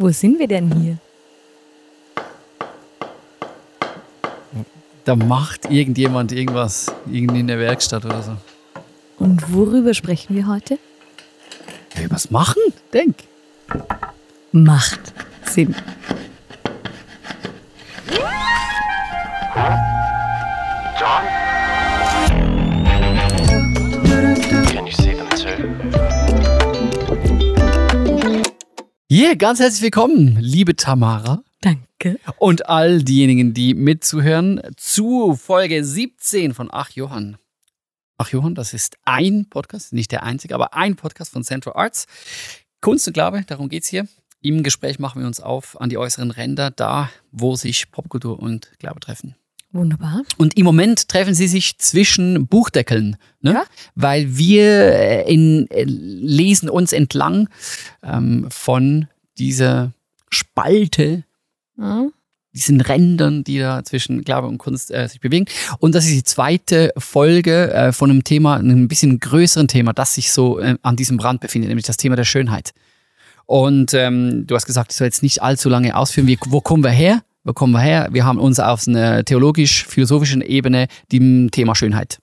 Wo sind wir denn hier? Da macht irgendjemand irgendwas, irgendwie in der Werkstatt oder so. Und worüber sprechen wir heute? Hey, was machen? Denk. Macht Sinn. Ganz herzlich willkommen, liebe Tamara. Danke. Und all diejenigen, die mitzuhören, zu Folge 17 von Ach Johann. Ach Johann, das ist ein Podcast, nicht der einzige, aber ein Podcast von Central Arts. Kunst und Glaube, darum geht's hier. Im Gespräch machen wir uns auf an die äußeren Ränder, da wo sich Popkultur und Glaube treffen. Wunderbar. Und im Moment treffen sie sich zwischen Buchdeckeln, ne? Ja. weil wir äh, in, äh, lesen uns entlang ähm, von dieser Spalte, Mhm. diesen Rändern, die da zwischen Glaube und Kunst äh, sich bewegen. Und das ist die zweite Folge äh, von einem Thema, einem bisschen größeren Thema, das sich so äh, an diesem Rand befindet, nämlich das Thema der Schönheit. Und ähm, du hast gesagt, ich soll jetzt nicht allzu lange ausführen. Wie, wo kommen wir her? Wo kommen wir her? Wir haben uns auf einer theologisch-philosophischen Ebene dem Thema Schönheit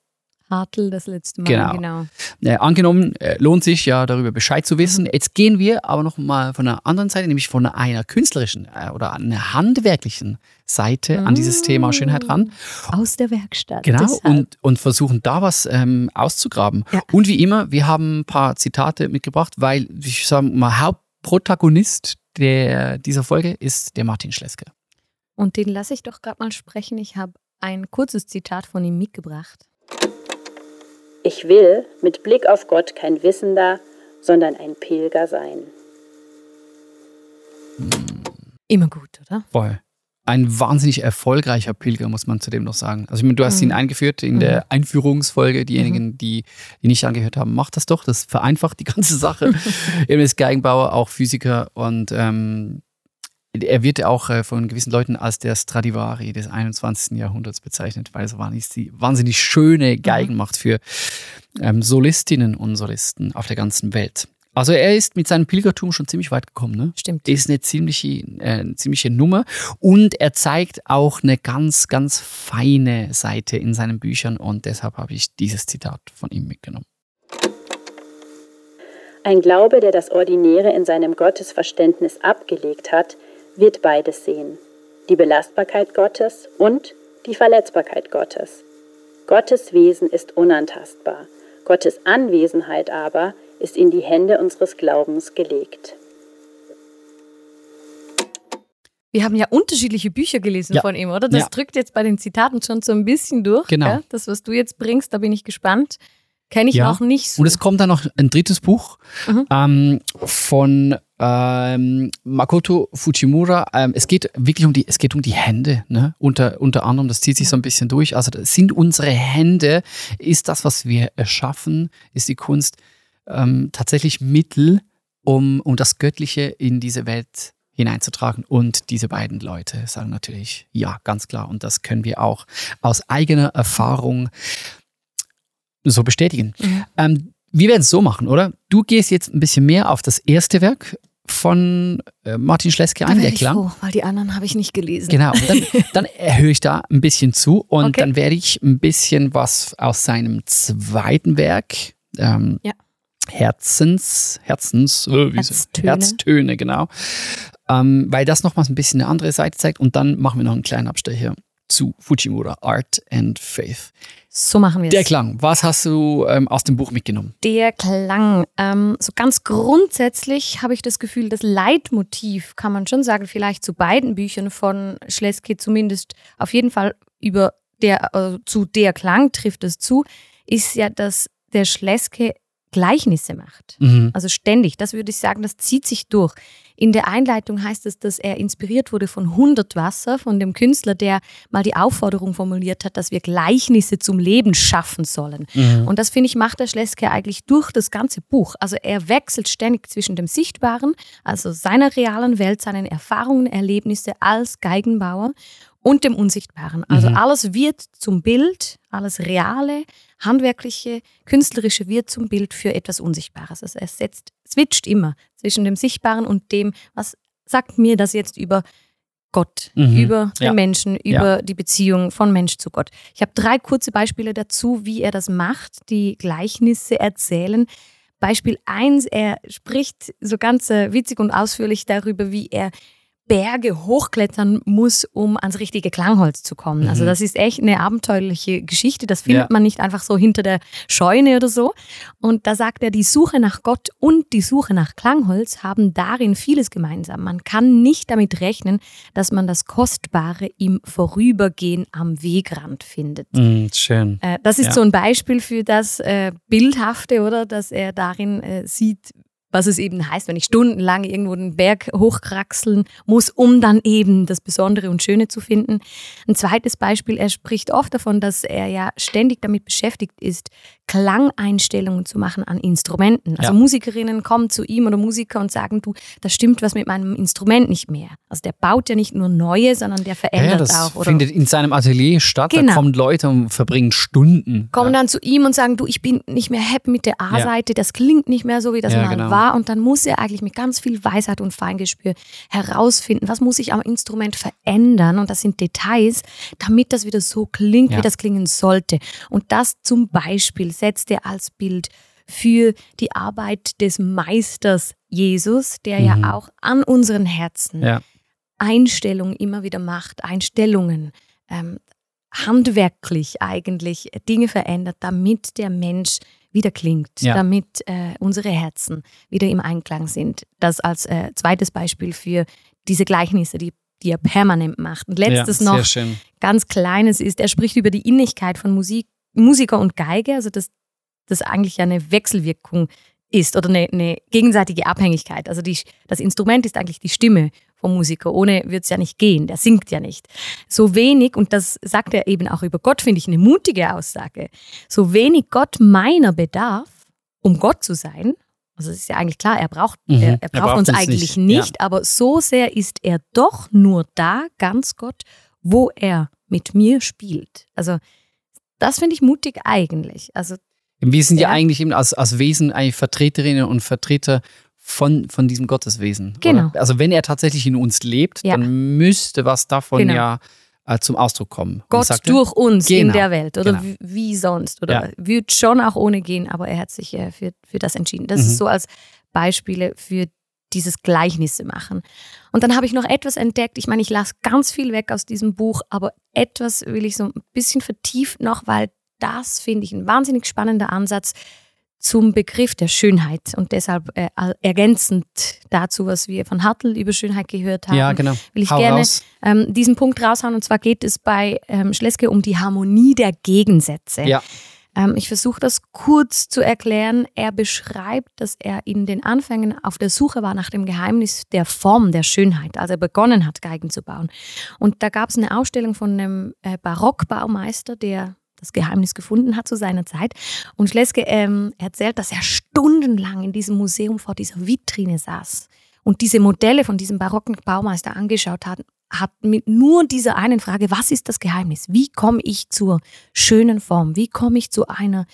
Hartl das letzte Mal. Genau. genau. äh, angenommen. Äh, lohnt sich ja darüber Bescheid zu wissen. Jetzt gehen wir aber noch mal von einer anderen Seite, nämlich von einer künstlerischen äh, oder einer handwerklichen Seite an dieses Thema Schönheit ran. Aus der Werkstatt. Genau, Deshalb. und, und versuchen da was ähm, auszugraben. Ja. Und wie immer, wir haben ein paar Zitate mitgebracht, weil ich sage mal, Hauptprotagonist der, dieser Folge ist der Martin Schleske. Und den lasse ich doch gerade mal sprechen. Ich habe ein kurzes Zitat von ihm mitgebracht. Ich will mit Blick auf Gott kein Wissender, sondern ein Pilger sein. Immer gut, oder? Voll. Ein wahnsinnig erfolgreicher Pilger, muss man zudem noch sagen. Also ich meine, du hast ihn eingeführt in der Einführungsfolge. Diejenigen, die, die nicht angehört haben, macht das doch. Das vereinfacht die ganze Sache. er ist Geigenbauer, auch Physiker und ähm, er wird auch äh, von gewissen Leuten als der Stradivari des 21. Jahrhunderts bezeichnet, weil er so wahnsinnig, die wahnsinnig schöne Geigen macht für ähm, Solistinnen und Solisten auf der ganzen Welt. Also er ist mit seinem Pilgertum schon ziemlich weit gekommen, ne? Stimmt. ist eine ziemliche, äh, eine ziemliche Nummer und er zeigt auch eine ganz, ganz feine Seite in seinen Büchern und deshalb habe ich dieses Zitat von ihm mitgenommen. Ein Glaube, der das Ordinäre in seinem Gottesverständnis abgelegt hat, wird beides sehen. Die Belastbarkeit Gottes und die Verletzbarkeit Gottes. Gottes Wesen ist unantastbar. Gottes Anwesenheit aber ist in die Hände unseres Glaubens gelegt. Wir haben ja unterschiedliche Bücher gelesen Ja. von ihm, oder? Das Ja. drückt jetzt bei den Zitaten schon so ein bisschen durch. Genau. Gell? Das, was du jetzt bringst, da bin ich gespannt. Kenne ich Ja. noch nicht so. Und es kommt dann noch ein drittes Buch Mhm. ähm, von ähm, Makoto Fujimura. Ähm, es geht wirklich um die, es geht um die Hände, ne? Unter, unter anderem, das zieht sich so ein bisschen durch. Also das sind unsere Hände, ist das, was wir erschaffen, ist die Kunst ähm, tatsächlich Mittel, um, um das Göttliche in diese Welt hineinzutragen. Und diese beiden Leute sagen natürlich, ja, ganz klar. Und das können wir auch aus eigener Erfahrung so bestätigen. Mhm. Ähm, wir werden es so machen, oder? Du gehst jetzt ein bisschen mehr auf das erste Werk von äh, Martin Schleske ein, der Klang. froh, weil die anderen habe ich nicht gelesen. Genau, dann, dann erhöhe ich da ein bisschen zu und Okay. dann werde ich ein bisschen was aus seinem zweiten Werk, ähm, Ja. Herzens, Herzens, äh? Herztöne. Herztöne, genau, ähm, weil das nochmals ein bisschen eine andere Seite zeigt und dann machen wir noch einen kleinen Abstecher zu Fujimura, Art and Faith. So machen wir es. Der Klang, was hast du ähm, aus dem Buch mitgenommen? Der Klang. Ähm, so ganz grundsätzlich habe ich das Gefühl, das Leitmotiv, kann man schon sagen, vielleicht zu beiden Büchern von Schleske, zumindest auf jeden Fall über der, äh, zu der Klang trifft es zu, ist ja, dass der Schleske Gleichnisse macht. Mhm. Also ständig, das würde ich sagen, das zieht sich durch. In der Einleitung heißt es, dass er inspiriert wurde von 100 Wasser, von dem Künstler, der mal die Aufforderung formuliert hat, dass wir Gleichnisse zum Leben schaffen sollen. Und das, finde ich, macht der Schleske eigentlich durch das ganze Buch. Also er wechselt ständig zwischen dem Sichtbaren, also seiner realen Welt, seinen Erfahrungen, Erlebnisse als Geigenbauer und dem Unsichtbaren. Also alles wird zum Bild, alles Reale, Handwerkliche, Künstlerische wird zum Bild für etwas Unsichtbares. Also er setzt, switcht immer zwischen dem Sichtbaren und dem, was sagt mir das jetzt über Gott, Mhm. über den Ja. Menschen, über die Beziehung von Mensch zu Gott. Ich habe drei kurze Beispiele dazu, wie er das macht, die Gleichnisse erzählen. Beispiel eins: er spricht so ganz äh, witzig und ausführlich darüber, wie er Berge hochklettern muss, um ans richtige Klangholz zu kommen. Also Mhm. das ist echt eine abenteuerliche Geschichte. Das findet Ja. man nicht einfach so hinter der Scheune oder so. Und da sagt er, die Suche nach Gott und die Suche nach Klangholz haben darin vieles gemeinsam. Man kann nicht damit rechnen, dass man das Kostbare im Vorübergehen am Wegrand findet. Mhm, schön. Äh, Das ist Ja. so ein Beispiel für das äh, Bildhafte, oder? Dass er darin äh, sieht, was es eben heißt, wenn ich stundenlang irgendwo den Berg hochkraxeln muss, um dann eben das Besondere und Schöne zu finden. Ein zweites Beispiel, er spricht oft davon, dass er ja ständig damit beschäftigt ist, Klangeinstellungen zu machen an Instrumenten. Also Ja. Musikerinnen kommen zu ihm oder Musiker und sagen, du, da stimmt was mit meinem Instrument nicht mehr. Also der baut ja nicht nur neue, sondern der verändert ja, das auch. Oder findet in seinem Atelier statt. Genau. Da kommen Leute und verbringen Stunden. kommen ja. dann zu ihm und sagen, du, ich bin nicht mehr happy mit der A-Seite, das klingt nicht mehr so, wie das mal genau. war. Und dann muss er eigentlich mit ganz viel Weisheit und Feingespür herausfinden, was muss ich am Instrument verändern. Und das sind Details, damit das wieder so klingt, Ja. wie das klingen sollte. Und das zum Beispiel setzt er als Bild für die Arbeit des Meisters Jesus, der Mhm. ja auch an unseren Herzen Ja. Einstellungen immer wieder macht, Einstellungen, ähm, handwerklich eigentlich Dinge verändert, damit der Mensch wieder klingt, Ja. damit äh, unsere Herzen wieder im Einklang sind. Das als äh, zweites Beispiel für diese Gleichnisse, die, die er permanent macht. Und letztes ja, noch, schön. ganz Kleines ist, er spricht über die Innigkeit von Musik, Musiker und Geige, also dass das eigentlich eine Wechselwirkung ist oder eine, eine gegenseitige Abhängigkeit. Also die, das Instrument ist eigentlich die Stimme vom Musiker. Ohne wird es ja nicht gehen, der singt ja nicht. So wenig, und das sagt er eben auch über Gott, finde ich eine mutige Aussage, so wenig Gott meiner bedarf, um Gott zu sein, also es ist ja eigentlich klar, er braucht, Mhm. er, er Er braucht braucht uns uns eigentlich nicht, nicht, aber so sehr ist er doch nur da, ganz Gott, wo er mit mir spielt. Also das finde ich mutig eigentlich. Also Wir sind ja, Ja. eigentlich eben als, als Wesen eigentlich Vertreterinnen und Vertreter von, von diesem Gotteswesen. Genau. Oder? Also wenn er tatsächlich in uns lebt, Ja. dann müsste was davon Genau. ja äh, zum Ausdruck kommen. Gott sagt er, durch uns in Genau, der Welt oder genau. wie, sonst oder Ja. wird schon auch ohne gehen, aber er hat sich äh, für, für das entschieden. Das Mhm. ist so als Beispiele für dieses Gleichnisse machen. Und dann habe ich noch etwas entdeckt. Ich meine, ich lasse ganz viel weg aus diesem Buch, aber etwas will ich so ein bisschen vertieft noch, weil das finde ich ein wahnsinnig spannender Ansatz zum Begriff der Schönheit und deshalb äh, ergänzend dazu, was wir von Hartl über Schönheit gehört haben Ja, genau. will ich Hau gerne ähm, diesen Punkt raushauen. Und zwar geht es bei ähm, Schleske um die Harmonie der Gegensätze. Ja. Ähm, ich versuche das kurz zu erklären. Er beschreibt, dass er in den Anfängen auf der Suche war nach dem Geheimnis der Form der Schönheit, als er begonnen hat, Geigen zu bauen. Und da gab es eine Ausstellung von einem äh, Barockbaumeister, der das Geheimnis gefunden hat zu seiner Zeit. Und Schleske ähm, erzählt, dass er stundenlang in diesem Museum vor dieser Vitrine saß und diese Modelle von diesem barocken Baumeister angeschaut hat, hat mit nur dieser einen Frage, was ist das Geheimnis? Wie komme ich zur schönen Form? Wie komme ich zu einer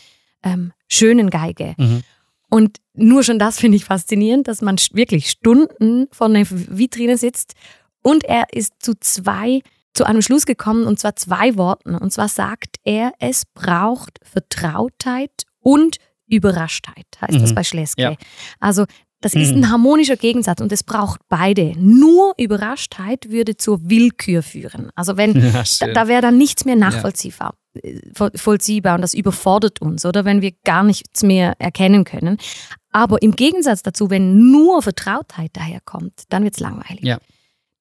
ähm, schönen Geige? Mhm. Und nur schon das finde ich faszinierend, dass man wirklich Stunden vor einer Vitrine sitzt und er ist zu zwei, zu einem Schluss gekommen und zwar zwei Worten. Und zwar sagt er, es braucht Vertrautheit und Überraschtheit, heißt das Mhm. bei Schleske. Ja. Also das ist ein harmonischer Gegensatz und es braucht beide. Nur Überraschtheit würde zur Willkür führen. Also wenn Ja, da, da wäre dann nichts mehr nachvollziehbar, äh, voll- vollziehbar und das überfordert uns, oder wenn wir gar nichts mehr erkennen können. Aber im Gegensatz dazu, wenn nur Vertrautheit daherkommt, dann wird es langweilig. Ja.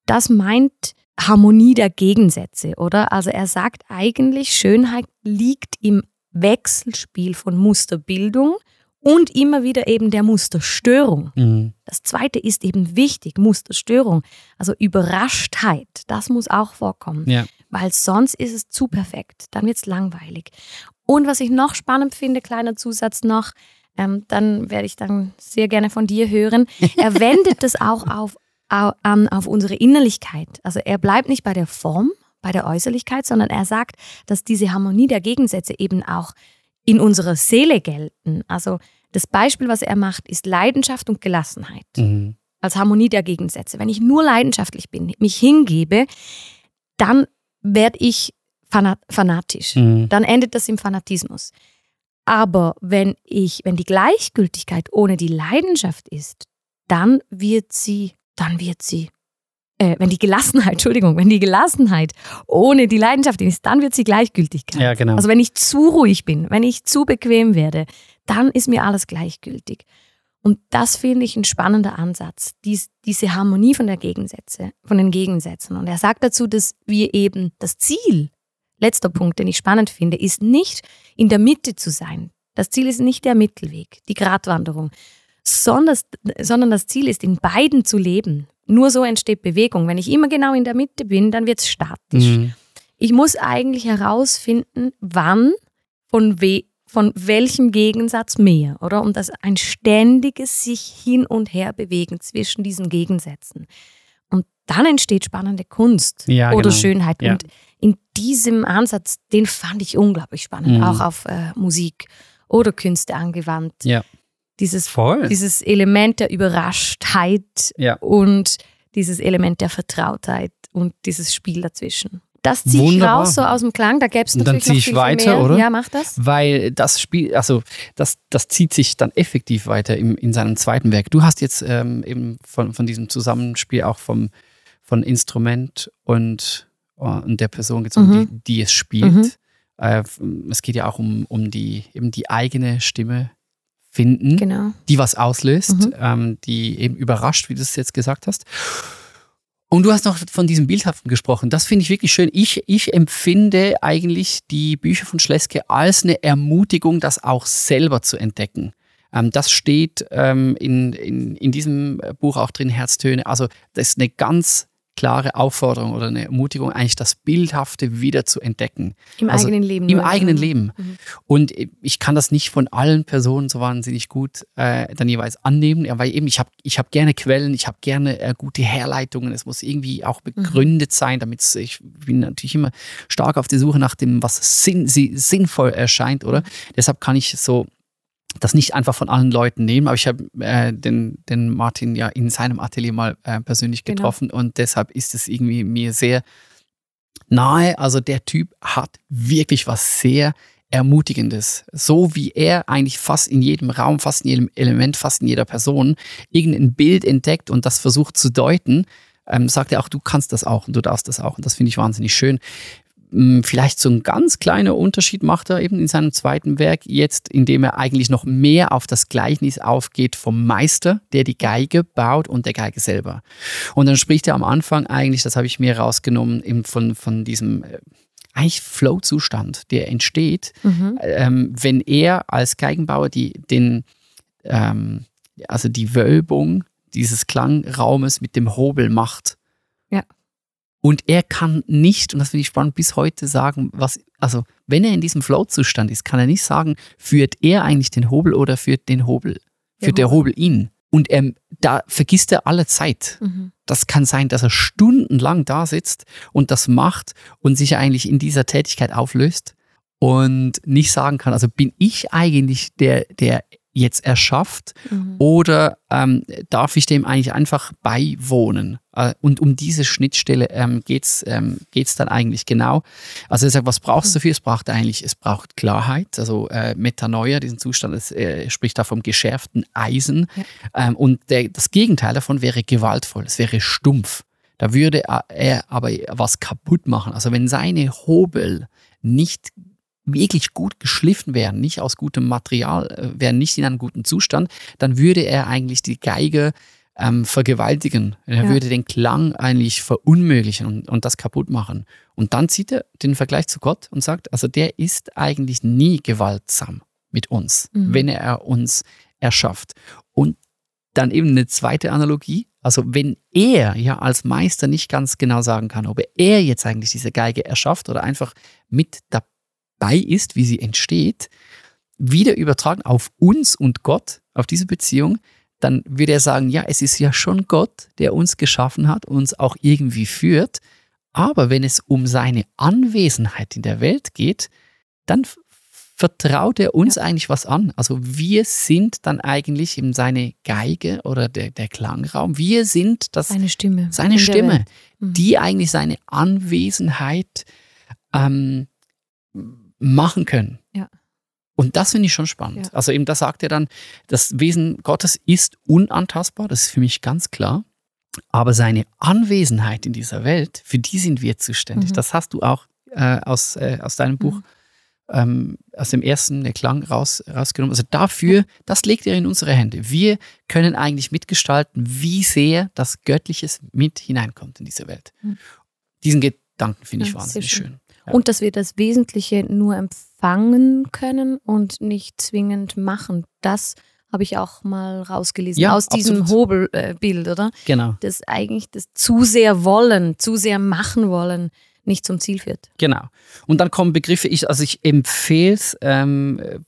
Das meint Harmonie der Gegensätze, oder? Also er sagt eigentlich, Schönheit liegt im Wechselspiel von Musterbildung und immer wieder eben der Musterstörung. Mhm. Das zweite ist eben wichtig, Musterstörung. Also Überraschtheit, das muss auch vorkommen, Ja. weil sonst ist es zu perfekt, dann wird es langweilig. Und was ich noch spannend finde, kleiner Zusatz noch, ähm, dann werde ich dann sehr gerne von dir hören, er wendet das auch auf, au- an auf unsere Innerlichkeit. Also er bleibt nicht bei der Form, bei der Äußerlichkeit, sondern er sagt, dass diese Harmonie der Gegensätze eben auch in unserer Seele gelten. Also das Beispiel, was er macht, ist Leidenschaft und Gelassenheit. Mhm. als Harmonie der Gegensätze. Wenn ich nur leidenschaftlich bin, mich hingebe, dann werde ich fanatisch. Mhm. Dann endet das im Fanatismus. Aber wenn ich, wenn die Gleichgültigkeit ohne die Leidenschaft ist, dann wird sie, dann wird sie, äh, wenn die Gelassenheit, Entschuldigung, wenn die Gelassenheit ohne die Leidenschaft ist, dann wird sie Gleichgültigkeit. Ja, genau. Also wenn ich zu ruhig bin, wenn ich zu bequem werde, dann ist mir alles gleichgültig. Und das finde ich ein spannender Ansatz, dies, diese Harmonie von der Gegensätze, von den Gegensätzen. Und er sagt dazu, dass wir eben das Ziel, letzter Punkt, den ich spannend finde, ist nicht in der Mitte zu sein. Das Ziel ist nicht der Mittelweg, die Gratwanderung, sondern, sondern das Ziel ist, in beiden zu leben. Nur so entsteht Bewegung. Wenn ich immer genau in der Mitte bin, dann wird es statisch. Mhm. Ich muss eigentlich herausfinden, wann, von we von welchem Gegensatz mehr, oder? Und das ein ständiges sich hin und her bewegen zwischen diesen Gegensätzen. Und dann entsteht spannende Kunst ja, oder genau. Schönheit. Ja. Und in diesem Ansatz, den fand ich unglaublich spannend, Mhm. auch auf äh, Musik oder Künste angewandt. Ja. Dieses, Voll. dieses Element der Überraschtheit Ja. und dieses Element der Vertrautheit und dieses Spiel dazwischen. Das ziehe ich raus so aus dem Klang. Da gäbe es Und dann natürlich zieh noch ich viel, weiter, mehr. oder? Ja, mach das. Weil das Spiel, also das, das zieht sich dann effektiv weiter im, in seinem zweiten Werk. Du hast jetzt ähm, eben von, von diesem Zusammenspiel auch vom, von Instrument und, äh, und der Person gezogen, Mhm. die, die es spielt. Mhm. Äh, es geht ja auch um, um die, eben die eigene Stimme finden, Genau. die was auslöst, Mhm. ähm, die eben überrascht, wie du es jetzt gesagt hast. Und du hast noch von diesem Bildhaften gesprochen. Das finde ich wirklich schön. Ich, ich empfinde eigentlich die Bücher von Schleske als eine Ermutigung, das auch selber zu entdecken. Ähm, das steht ähm, in, in, in diesem Buch auch drin, Herztöne. Also das ist eine ganz klare Aufforderung oder eine Ermutigung, eigentlich das Bildhafte wieder zu entdecken. Im Also eigenen Leben. Im eigenen Mhm. Leben. Mhm. Und ich kann das nicht von allen Personen so wahnsinnig gut äh, dann jeweils annehmen, ja, weil eben ich habe ich hab gerne Quellen, ich habe gerne äh, gute Herleitungen, es muss irgendwie auch begründet sein, damit ich bin natürlich immer stark auf der Suche nach dem, was sinn, sinnvoll erscheint, oder? Deshalb kann ich so das nicht einfach von allen Leuten nehmen, aber ich habe äh, den, den Martin ja in seinem Atelier mal äh, persönlich Genau. getroffen und deshalb ist es irgendwie mir sehr nahe. Also der Typ hat wirklich was sehr Ermutigendes. So wie er eigentlich fast in jedem Raum, fast in jedem Element, fast in jeder Person irgendein Bild entdeckt und das versucht zu deuten, ähm, sagt er auch, du kannst das auch und du darfst das auch. Und das finde ich wahnsinnig schön. Vielleicht so ein ganz kleiner Unterschied macht er eben in seinem zweiten Werk jetzt, indem er eigentlich noch mehr auf das Gleichnis aufgeht vom Meister, der die Geige baut und der Geige selber. Und dann spricht er am Anfang eigentlich, das habe ich mir rausgenommen, eben von, von diesem äh, eigentlich Flow-Zustand, der entsteht, Mhm. ähm, wenn er als Geigenbauer die, den, ähm, also die Wölbung dieses Klangraumes mit dem Hobel macht. Ja. Und er kann nicht, und das finde ich spannend, bis heute sagen, was, also wenn er in diesem Flow-Zustand ist, kann er nicht sagen, führt er eigentlich den Hobel oder führt den Hobel, führt der Hobel ihn. Und er, da vergisst er alle Zeit. Mhm. Das kann sein, dass er stundenlang da sitzt und das macht und sich eigentlich in dieser Tätigkeit auflöst und nicht sagen kann, also bin ich eigentlich der, der jetzt erschafft Mhm. oder ähm, darf ich dem eigentlich einfach beiwohnen? Äh, und um diese Schnittstelle ähm, geht es ähm, geht's dann eigentlich genau. Also er sagt, was brauchst du dafür? Es braucht eigentlich, es braucht Klarheit, also äh, Metanoia, diesen Zustand, es äh, spricht da vom geschärften Eisen. Ja. Ähm, und der, das Gegenteil davon wäre gewaltvoll, es wäre stumpf. Da würde er aber was kaputt machen. Also wenn seine Hobel nicht wirklich gut geschliffen wären, nicht aus gutem Material, äh, wären nicht in einem guten Zustand, dann würde er eigentlich die Geige ähm, vergewaltigen. Er Ja. würde den Klang eigentlich verunmöglichen und, und das kaputt machen. Und dann zieht er den Vergleich zu Gott und sagt, also der ist eigentlich nie gewaltsam mit uns, Mhm. wenn er uns erschafft. Und dann eben eine zweite Analogie. Also wenn er ja als Meister nicht ganz genau sagen kann, ob er jetzt eigentlich diese Geige erschafft oder einfach mit dabei ist, wie sie entsteht, wieder übertragen auf uns und Gott, auf diese Beziehung, dann würde er sagen, ja, es ist ja schon Gott, der uns geschaffen hat, uns auch irgendwie führt. Aber wenn es um seine Anwesenheit in der Welt geht, dann vertraut er uns eigentlich was an. Also wir sind dann eigentlich eben seine Geige oder der, der Klangraum. Wir sind das, Seine Stimme. seine Stimme. Mhm. die eigentlich seine Anwesenheit ähm, machen können. Ja. Und das finde ich schon spannend. Ja. Also eben, da sagt er dann, das Wesen Gottes ist unantastbar, das ist für mich ganz klar. Aber seine Anwesenheit in dieser Welt, für die sind wir zuständig. Mhm. Das hast du auch äh, aus, äh, aus deinem Buch, Mhm. ähm, aus dem ersten der Klang raus, rausgenommen. Also dafür, das legt er in unsere Hände. Wir können eigentlich mitgestalten, wie sehr das Göttliches mit hineinkommt in diese Welt. Mhm. Diesen Gedanken finde ich Ja, wahnsinnig schön. schön. Ja. Und dass wir das Wesentliche nur empfangen können und nicht zwingend machen. Das habe ich auch mal rausgelesen Ja, aus diesem absolut. Hobelbild, oder? Genau. Dass eigentlich das zu sehr wollen, zu sehr machen wollen, nicht zum Ziel führt. Genau. Und dann kommen Begriffe, ich, also ich empfehle es ähm, äh,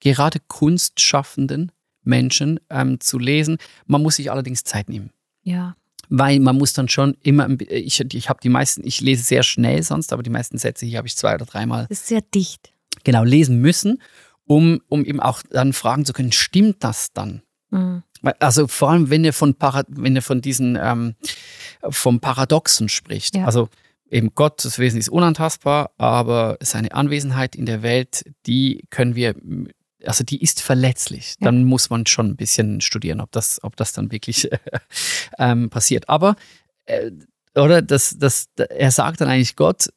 gerade kunstschaffenden Menschen ähm, zu lesen. Man muss sich allerdings Zeit nehmen. Ja. Weil man muss dann schon immer, bi- ich, ich habe die meisten, ich lese sehr schnell sonst, aber die meisten Sätze hier habe ich zwei oder dreimal Das ist sehr dicht. genau lesen müssen, um, um eben auch dann fragen zu können, stimmt das dann? Mhm. Also vor allem, wenn er von, Para, wenn er von diesen, ähm, vom Paradoxen spricht. Ja. Also eben Gott, das Wesen ist unantastbar, aber seine Anwesenheit in der Welt, die können wir, also die ist verletzlich. Ja. Dann muss man schon ein bisschen studieren, ob das, ob das dann wirklich ähm, passiert. Aber, äh, oder das, das, er sagt dann eigentlich, Gott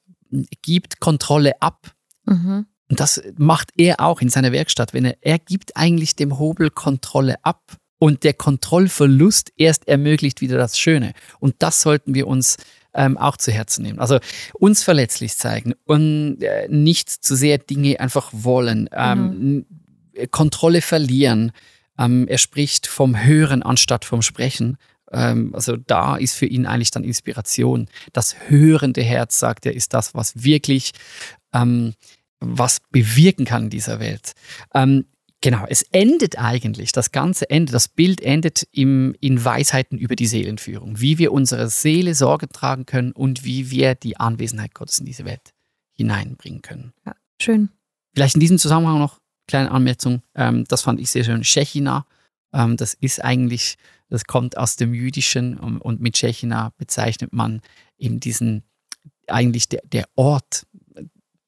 gibt Kontrolle ab. Mhm. Und das macht er auch in seiner Werkstatt, wenn er, er gibt eigentlich dem Hobel Kontrolle ab und der Kontrollverlust erst ermöglicht wieder das Schöne. Und das sollten wir uns ähm, auch zu Herzen nehmen. Also uns verletzlich zeigen und äh, nicht zu sehr Dinge einfach wollen, ähm, n- Kontrolle verlieren. Ähm, er spricht vom Hören anstatt vom Sprechen. Ähm, also da ist für ihn eigentlich dann Inspiration. Das hörende Herz, sagt er, ist das, was wirklich ähm, was bewirken kann in dieser Welt. Ähm, genau, es endet eigentlich, das ganze Ende, das Bild endet im, in Weisheiten über die Seelenführung, wie wir unserer Seele Sorge tragen können und wie wir die Anwesenheit Gottes in diese Welt hineinbringen können. Ja. Schön. Vielleicht in diesem Zusammenhang noch kleine Anmerkung, ähm, das fand ich sehr schön, Shechina, ähm, das ist eigentlich, das kommt aus dem Jüdischen und, und mit Shechina bezeichnet man eben diesen, eigentlich der, der Ort,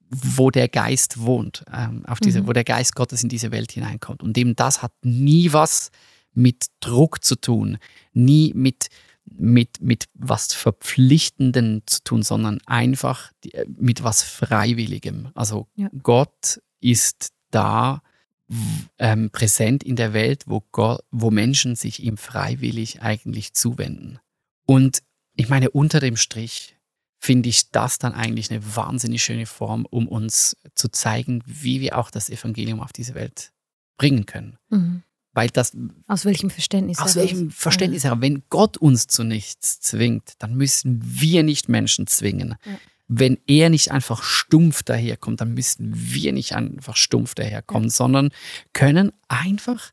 wo der Geist wohnt, ähm, auf diese, Mhm. wo der Geist Gottes in diese Welt hineinkommt. Und eben das hat nie was mit Druck zu tun, nie mit, mit, mit was Verpflichtenden zu tun, sondern einfach die- äh, mit was Freiwilligem. Also Ja. Gott ist da ähm, präsent in der Welt, wo, Gott, wo Menschen sich ihm freiwillig eigentlich zuwenden. Und ich meine, unter dem Strich finde ich das dann eigentlich eine wahnsinnig schöne Form, um uns zu zeigen, wie wir auch das Evangelium auf diese Welt bringen können. Mhm. Weil das, Aus welchem Verständnis? aus welchem Verständnis heraus, wenn Gott uns zu nichts zwingt, dann müssen wir nicht Menschen zwingen. Ja. Wenn er nicht einfach stumpf daherkommt, dann müssen wir nicht einfach stumpf daherkommen, sondern können einfach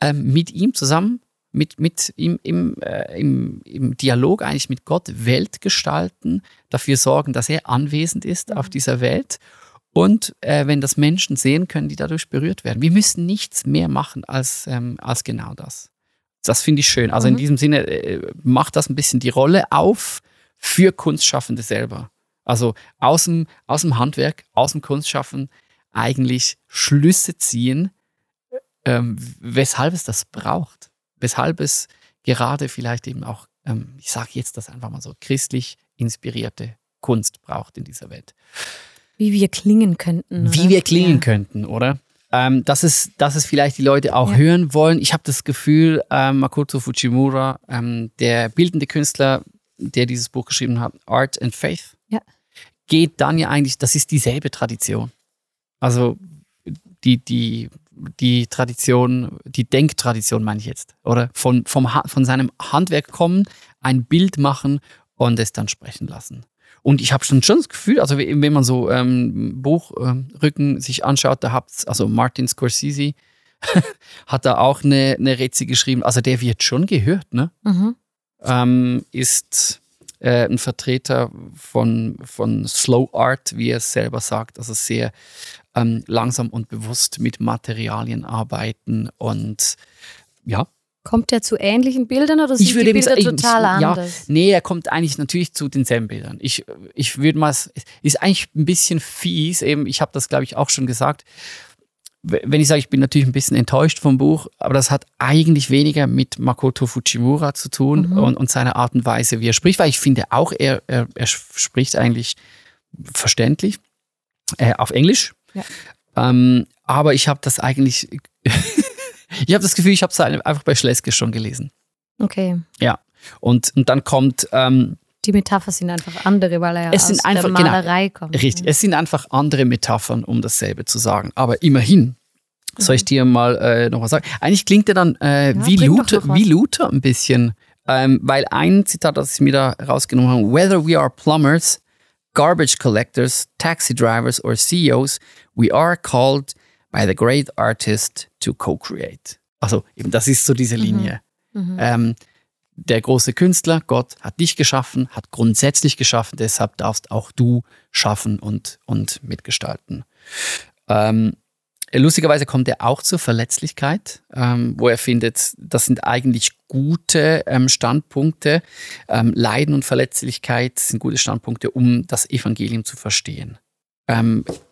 ähm, mit ihm zusammen, mit, mit ihm im, äh, im, im Dialog eigentlich mit Gott Welt gestalten, dafür sorgen, dass er anwesend ist auf dieser Welt und äh, wenn das Menschen sehen können, die dadurch berührt werden. Wir müssen nichts mehr machen als, ähm, als genau das. Das finde ich schön. Also in Mhm. diesem Sinne äh, macht das ein bisschen die Rolle auf für Kunstschaffende selber. Also aus dem, aus dem Handwerk, aus dem Kunstschaffen eigentlich Schlüsse ziehen, ähm, weshalb es das braucht. Weshalb es gerade vielleicht eben auch, ähm, ich sage jetzt das einfach mal so, christlich inspirierte Kunst braucht in dieser Welt. Wie wir klingen könnten. Wie oder? wir klingen Ja. könnten, oder? Ähm, dass, es, dass es vielleicht die Leute auch Ja. hören wollen. Ich habe das Gefühl, ähm, Makoto Fujimura, ähm, der bildende Künstler, der dieses Buch geschrieben hat, Art and Faith, Ja. Geht dann ja eigentlich, das ist dieselbe Tradition. Also die, die, die Tradition, die Denktradition meine ich jetzt, oder? Von, vom, von seinem Handwerk kommen, ein Bild machen und es dann sprechen lassen. Und ich habe schon, schon das Gefühl, also wenn man so ähm, Buchrücken sich anschaut, da habt also Martin Scorsese hat da auch eine, eine Rätsel geschrieben. Also der wird schon gehört, ne? Mhm. Ähm, ist äh, ein Vertreter von, von Slow Art, wie er es selber sagt, also sehr ähm, langsam und bewusst mit Materialien arbeiten und ja, Kommt er zu ähnlichen Bildern oder sind ich würde die Bilder sagen, total ja, anders? Nee, er kommt eigentlich natürlich zu denselben Bildern. Ich, ich würde mal, ist eigentlich ein bisschen fies, eben, ich habe das glaube ich auch schon gesagt. Wenn ich sage, ich bin natürlich ein bisschen enttäuscht vom Buch, aber das hat eigentlich weniger mit Makoto Fujimura zu tun Mhm. und, und seiner Art und Weise, wie er spricht, weil ich finde auch, er, er, er spricht eigentlich verständlich äh, auf Englisch. Ja. Ähm, aber ich habe das eigentlich, ich habe das Gefühl, ich habe es einfach bei Schleske schon gelesen. Okay. Ja. Und, und dann kommt, ähm, Die Metaphern sind einfach andere, weil er ja Es aus sind einfach- der genau, Malerei kommt. richtig, es sind einfach andere Metaphern, um dasselbe zu sagen. Aber immerhin, soll ich dir mal äh, noch was sagen? Eigentlich klingt er dann äh, Ja, wie, Luther, wie Luther ein bisschen. Ähm, weil ein Zitat, das ich mir da rausgenommen habe, whether we are plumbers, garbage collectors, taxi drivers or CEOs, we are called by the great artist to co-create. Also eben, das ist so diese Linie. Ähm, der große Künstler, Gott, hat dich geschaffen, hat grundsätzlich geschaffen, deshalb darfst auch du schaffen und, und mitgestalten. Ähm, lustigerweise kommt er auch zur Verletzlichkeit, ähm, wo er findet, das sind eigentlich gute ähm, Standpunkte. Ähm, Leiden und Verletzlichkeit sind gute Standpunkte, um das Evangelium zu verstehen.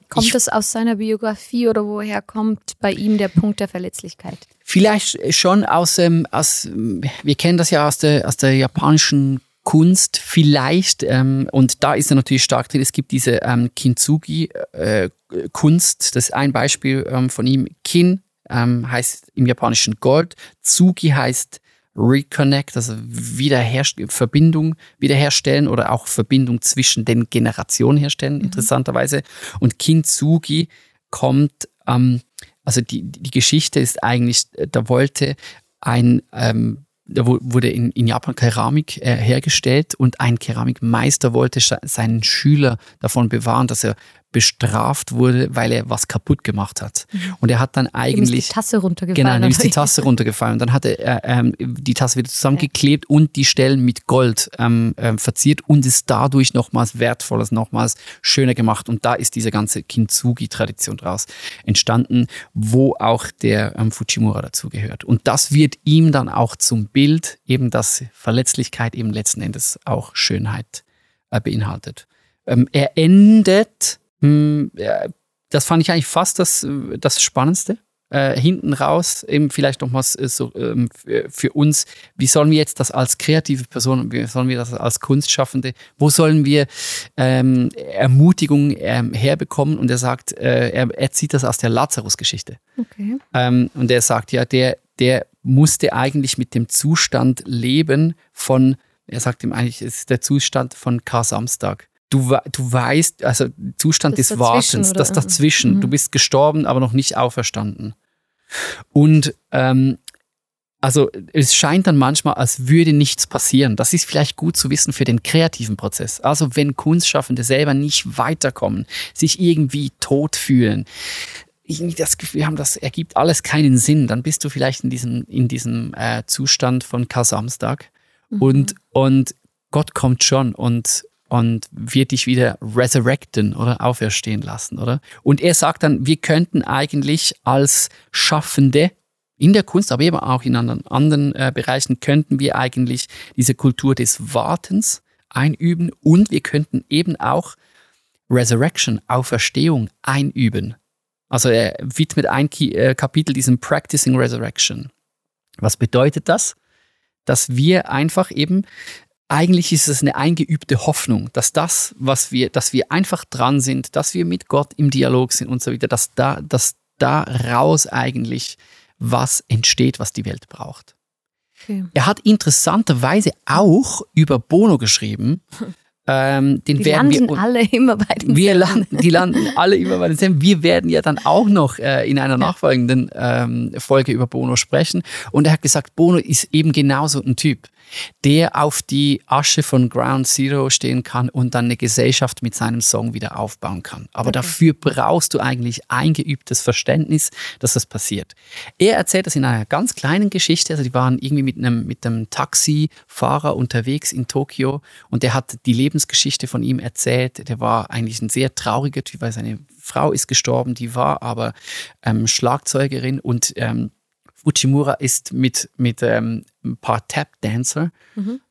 Kommt ich- das aus seiner Biografie oder woher kommt bei ihm der Punkt der Verletzlichkeit? Vielleicht schon aus, ähm, aus wir kennen das ja aus der, aus der japanischen Kunst, vielleicht, ähm, und da ist er natürlich stark drin, es gibt diese ähm, Kintsugi-Kunst, das ist ein Beispiel ähm, von ihm. Kin ähm, heißt im Japanischen Gold, Tsugi heißt Reconnect, also wiederherst Verbindung wiederherstellen oder auch Verbindung zwischen den Generationen herstellen, interessanterweise. Und Kintsugi kommt, ähm, also die, die Geschichte ist eigentlich, äh, da wollte ein, ähm, da wu- wurde in, in Japan Keramik äh, hergestellt und ein Keramikmeister wollte seinen Schüler davon bewahren, dass er bestraft wurde, weil er was kaputt gemacht hat. Und er hat dann Ihm ist eigentlich die Tasse runtergefallen. Genau, dann ist die Tasse runtergefallen. Und dann hat er äh, die Tasse wieder zusammengeklebt und die Stellen mit Gold ähm, ähm, verziert und ist dadurch nochmals wertvoller, nochmals schöner gemacht. Und da ist diese ganze Kintsugi-Tradition draus entstanden, wo auch der ähm, Fujimura dazugehört. Und das wird ihm dann auch zum Bild, eben dass Verletzlichkeit eben letzten Endes auch Schönheit äh, beinhaltet. Ähm, er endet, mh, ja, das fand ich eigentlich fast das, äh, das Spannendste äh, hinten raus, eben vielleicht nochmals äh, so ähm, für, für uns, wie sollen wir jetzt das als kreative Person, wie sollen wir das als Kunstschaffende, wo sollen wir ähm, Ermutigung ähm, herbekommen? Und er sagt, äh, er, er zieht das aus der Lazarus-Geschichte. Okay. Ähm, und er sagt, ja, der, der musste eigentlich mit dem Zustand leben von, er sagt ihm eigentlich, es ist der Zustand von Kar-Samstag. Du, du weißt, also Zustand Das des Wartens, das dazwischen. Mhm. Du bist gestorben, aber noch nicht auferstanden. Und ähm, also es scheint dann manchmal, als würde nichts passieren. Das ist vielleicht gut zu wissen für den kreativen Prozess. Also wenn Kunstschaffende selber nicht weiterkommen, sich irgendwie tot fühlen, irgendwie das Gefühl haben, das ergibt alles keinen Sinn, dann bist du vielleicht in diesem, in diesem äh, Zustand von Kar-Samstag und, und Gott kommt schon und, und wird dich wieder resurrecten oder auferstehen lassen, oder? Und er sagt dann, wir könnten eigentlich als Schaffende in der Kunst, aber eben auch in anderen, anderen äh, Bereichen, könnten wir eigentlich diese Kultur des Wartens einüben und wir könnten eben auch Resurrection, Auferstehung einüben. Also er widmet ein äh, Kapitel diesem Practicing Resurrection. Was bedeutet das? Dass wir einfach eben, eigentlich ist es eine eingeübte Hoffnung, dass das, was wir, dass wir einfach dran sind, dass wir mit Gott im Dialog sind und so weiter, dass da, dass da raus eigentlich was entsteht, was die Welt braucht. Okay. Er hat interessanterweise auch über Bono geschrieben. Ähm, den Die werden landen wir, alle immer bei den wir landen, die landen alle immer bei denselben. Wir werden ja dann auch noch äh, in einer nachfolgenden ähm, Folge über Bono sprechen. Und er hat gesagt, Bono ist eben genauso ein Typ. Der auf die Asche von Ground Zero stehen kann und dann eine Gesellschaft mit seinem Song wieder aufbauen kann. Aber Okay. dafür brauchst du eigentlich eingeübtes Verständnis, dass das passiert. Er erzählt das in einer ganz kleinen Geschichte. Also die waren irgendwie mit einem, mit einem Taxifahrer unterwegs in Tokio und der hat die Lebensgeschichte von ihm erzählt. Der war eigentlich ein sehr trauriger Typ, weil seine Frau ist gestorben, die war aber ähm, Schlagzeugerin und ähm, Fujimura ist mit, mit ähm, ein paar Tap-Dancer,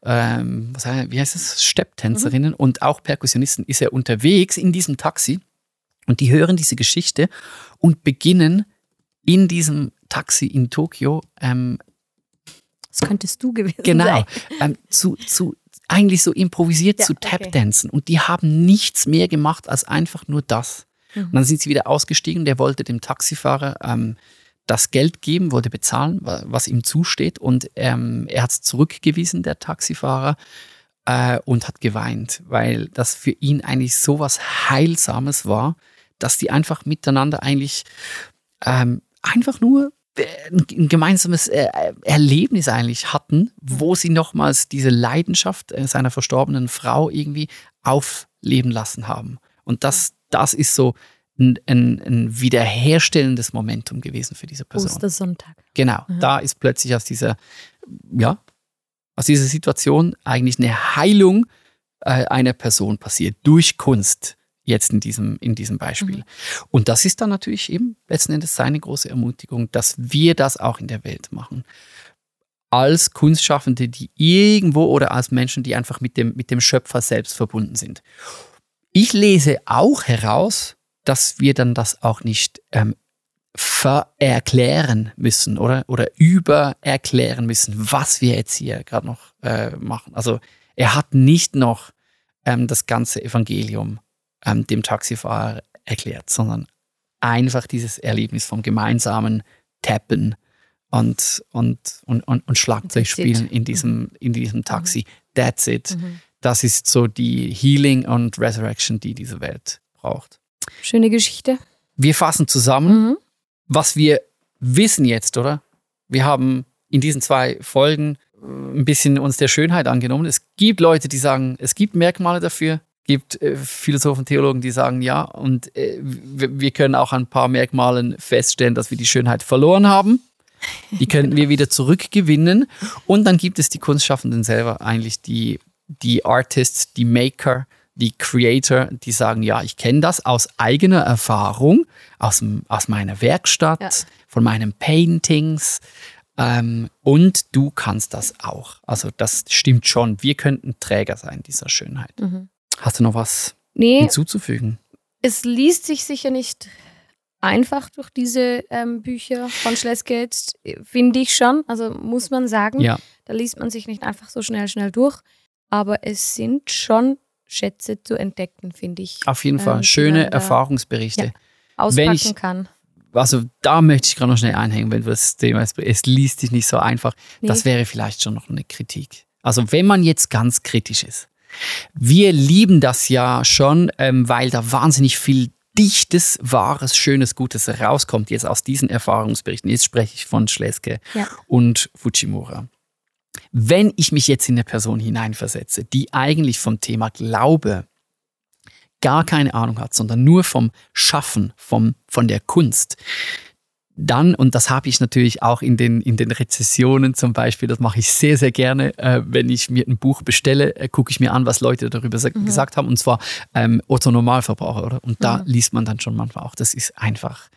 ähm, was heißt, wie heißt das, Stepptänzerinnen und auch Perkussionisten, ist er unterwegs in diesem Taxi und die hören diese Geschichte und beginnen in diesem Taxi in Tokio ähm, Das könntest du gewesen genau sein. ähm, zu, zu eigentlich so improvisiert Ja, zu okay. Tapdancen und die haben nichts mehr gemacht als einfach nur das. Mhm. Und dann sind sie wieder ausgestiegen. Der wollte dem Taxifahrer ähm, das Geld geben, wollte bezahlen, wa- was ihm zusteht und ähm, er hat es zurückgewiesen, der Taxifahrer. Äh, und hat geweint, weil das für ihn eigentlich so was Heilsames war, dass die einfach miteinander eigentlich ähm, einfach nur äh, ein ein gemeinsames äh, Erlebnis eigentlich hatten, wo sie nochmals diese Leidenschaft äh, seiner verstorbenen Frau irgendwie aufleben lassen haben. Und das, das ist so ein, ein, ein wiederherstellendes Momentum gewesen für diese Person. Ostersonntag. Genau, da ist plötzlich aus dieser, ja, aus dieser Situation eigentlich eine Heilung äh, einer Person passiert durch Kunst. Jetzt in diesem, in diesem Beispiel. Und das ist dann natürlich eben letzten Endes seine große Ermutigung, dass wir das auch in der Welt machen. Als Kunstschaffende, die irgendwo oder als Menschen, die einfach mit dem, mit dem Schöpfer selbst verbunden sind. Ich lese auch heraus, dass wir dann das auch nicht ähm, vererklären müssen oder, oder übererklären müssen, was wir jetzt hier gerade noch äh, machen. Also er hat nicht noch ähm, das ganze Evangelium ähm, dem Taxifahrer erklärt, sondern einfach dieses Erlebnis vom gemeinsamen Tappen und, und, und, und, und Schlagzeugspielen in diesem, in diesem Taxi. That's it. Das ist so die Healing und Resurrection, die diese Welt braucht. Schöne Geschichte. Wir fassen zusammen, Mhm. was wir wissen jetzt, oder? Wir haben in diesen zwei Folgen äh, ein bisschen uns der Schönheit angenommen. Es gibt Leute, die sagen, es gibt Merkmale dafür. Es gibt äh, Philosophen, Theologen, die sagen ja. Und äh, wir wir können auch an ein paar Merkmalen feststellen, dass wir die Schönheit verloren haben. Die könnten wir wieder zurückgewinnen. Und dann gibt es die Kunstschaffenden selber, eigentlich die, die Artists, die Maker, die Creator, die sagen, ja, ich kenne das aus eigener Erfahrung, aus, aus meiner Werkstatt, Ja. von meinen Paintings. Ähm, und du kannst das auch. Also das stimmt schon. Wir könnten Träger sein dieser Schönheit. Hast du noch was Nee, hinzuzufügen? es liest sich sicher nicht einfach durch diese ähm, Bücher von Schlesgate, finde ich schon. Also muss man sagen, Ja, da liest man sich nicht einfach so schnell, schnell durch. Aber es sind schon Schätze zu entdecken, finde ich. auf jeden Fall. ähm, die Schöne Erfahrungsberichte. Ja. Auspacken ich- kann. also da möchte ich gerade noch schnell einhängen, wenn du das Thema, es- es liest sich nicht so einfach. Nee. Das wäre vielleicht schon noch eine Kritik. Also wenn man jetzt ganz kritisch ist. Wir lieben das ja schon, ähm, weil da wahnsinnig viel dichtes, wahres, schönes, Gutes rauskommt jetzt aus diesen Erfahrungsberichten. Jetzt spreche ich von Schleske Ja. und Fujimura. Wenn ich mich jetzt in eine Person hineinversetze, die eigentlich vom Thema Glaube gar keine Ahnung hat, sondern nur vom Schaffen, vom, von der Kunst, dann, und das habe ich natürlich auch in den, in den Rezessionen zum Beispiel, das mache ich sehr, sehr gerne, äh, wenn ich mir ein Buch bestelle, äh, gucke ich mir an, was Leute darüber sa- gesagt haben, und zwar ähm, Otto Normalverbraucher, oder? Und da liest man dann schon manchmal auch, das ist einfach,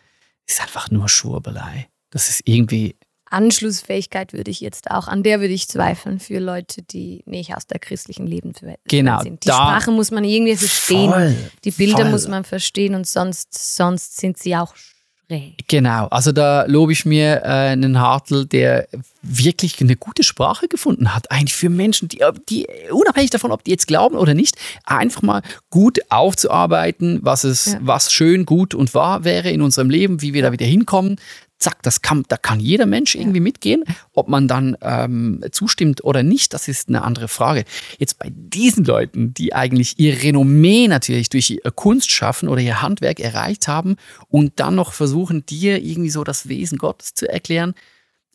ist einfach nur Schwurbelei. Das ist irgendwie, Anschlussfähigkeit würde ich jetzt auch, an der würde ich zweifeln für Leute, die nicht aus der christlichen Lebenswelt Genau, sind. Die Sprache muss man irgendwie verstehen. Voll, die Bilder voll. muss man verstehen und sonst, sonst sind sie auch schräg. Genau, also da lobe ich mir äh, einen Hartl, der wirklich eine gute Sprache gefunden hat. Eigentlich für Menschen, die, die unabhängig davon, ob die jetzt glauben oder nicht, einfach mal gut aufzuarbeiten, was es, Ja. was schön, gut und wahr wäre in unserem Leben, wie wir da wieder hinkommen. Zack, das kann, da kann jeder Mensch irgendwie mitgehen. Ob man dann ähm, zustimmt oder nicht, das ist eine andere Frage. Jetzt bei diesen Leuten, die eigentlich ihr Renommee natürlich durch ihr Kunst schaffen oder ihr Handwerk erreicht haben und dann noch versuchen, dir irgendwie so das Wesen Gottes zu erklären,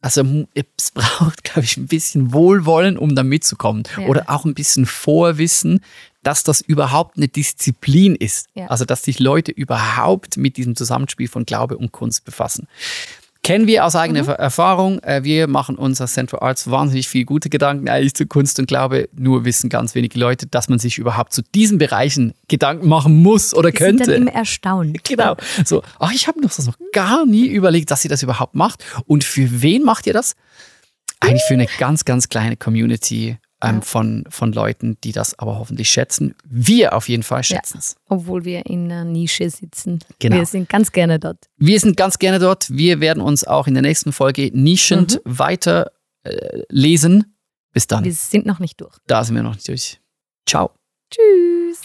also es braucht, glaube ich, ein bisschen Wohlwollen, um da mitzukommen. Ja. Oder auch ein bisschen Vorwissen, dass das überhaupt eine Disziplin ist. Ja. Also dass sich Leute überhaupt mit diesem Zusammenspiel von Glaube und Kunst befassen. Kennen wir aus eigener Erfahrung. Äh, Wir machen uns als Central Arts wahnsinnig viel gute Gedanken eigentlich zu Kunst und Glaube. Nur wissen ganz wenige Leute, dass man sich überhaupt zu diesen Bereichen Gedanken machen muss oder Die sind dann könnte. immer erstaunt. Genau. So, ach, ich habe das noch gar nie überlegt, dass ihr das überhaupt macht. Und für wen macht ihr das? Eigentlich für eine ganz, ganz kleine Community ähm, Ja. von, von Leuten, die das aber hoffentlich schätzen. Wir auf jeden Fall schätzen es. Obwohl wir in einer Nische sitzen. Genau. Wir sind ganz gerne dort. Wir sind ganz gerne dort. Wir werden uns auch in der nächsten Folge nischend weiter äh, lesen. Bis dann. Wir sind noch nicht durch. Da sind wir noch nicht durch. Ciao. Tschüss.